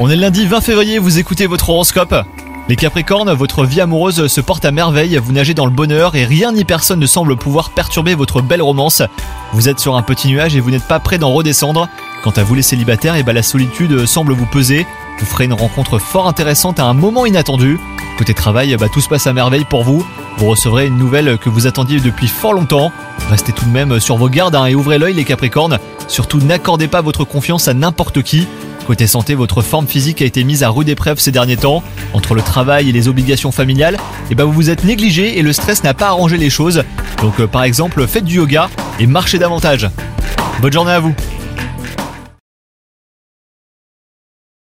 On est lundi 20 février, vous écoutez votre horoscope. Les Capricornes, votre vie amoureuse se porte à merveille, vous nagez dans le bonheur et rien ni personne ne semble pouvoir perturber votre belle romance. Vous êtes sur un petit nuage et vous n'êtes pas prêt d'en redescendre. Quant à vous les célibataires, et bah la solitude semble vous peser. Vous ferez une rencontre fort intéressante à un moment inattendu. Côté travail, bah tout se passe à merveille pour vous. Vous recevrez une nouvelle que vous attendiez depuis fort longtemps. Restez tout de même sur vos gardes hein, et ouvrez l'œil les Capricornes. Surtout n'accordez pas votre confiance à n'importe qui. Côté santé, votre forme physique a été mise à rude épreuve ces derniers temps. Entre le travail et les obligations familiales, et bah vous vous êtes négligé et le stress n'a pas arrangé les choses. Donc euh, par exemple, faites du yoga et marchez davantage. Bonne journée à vous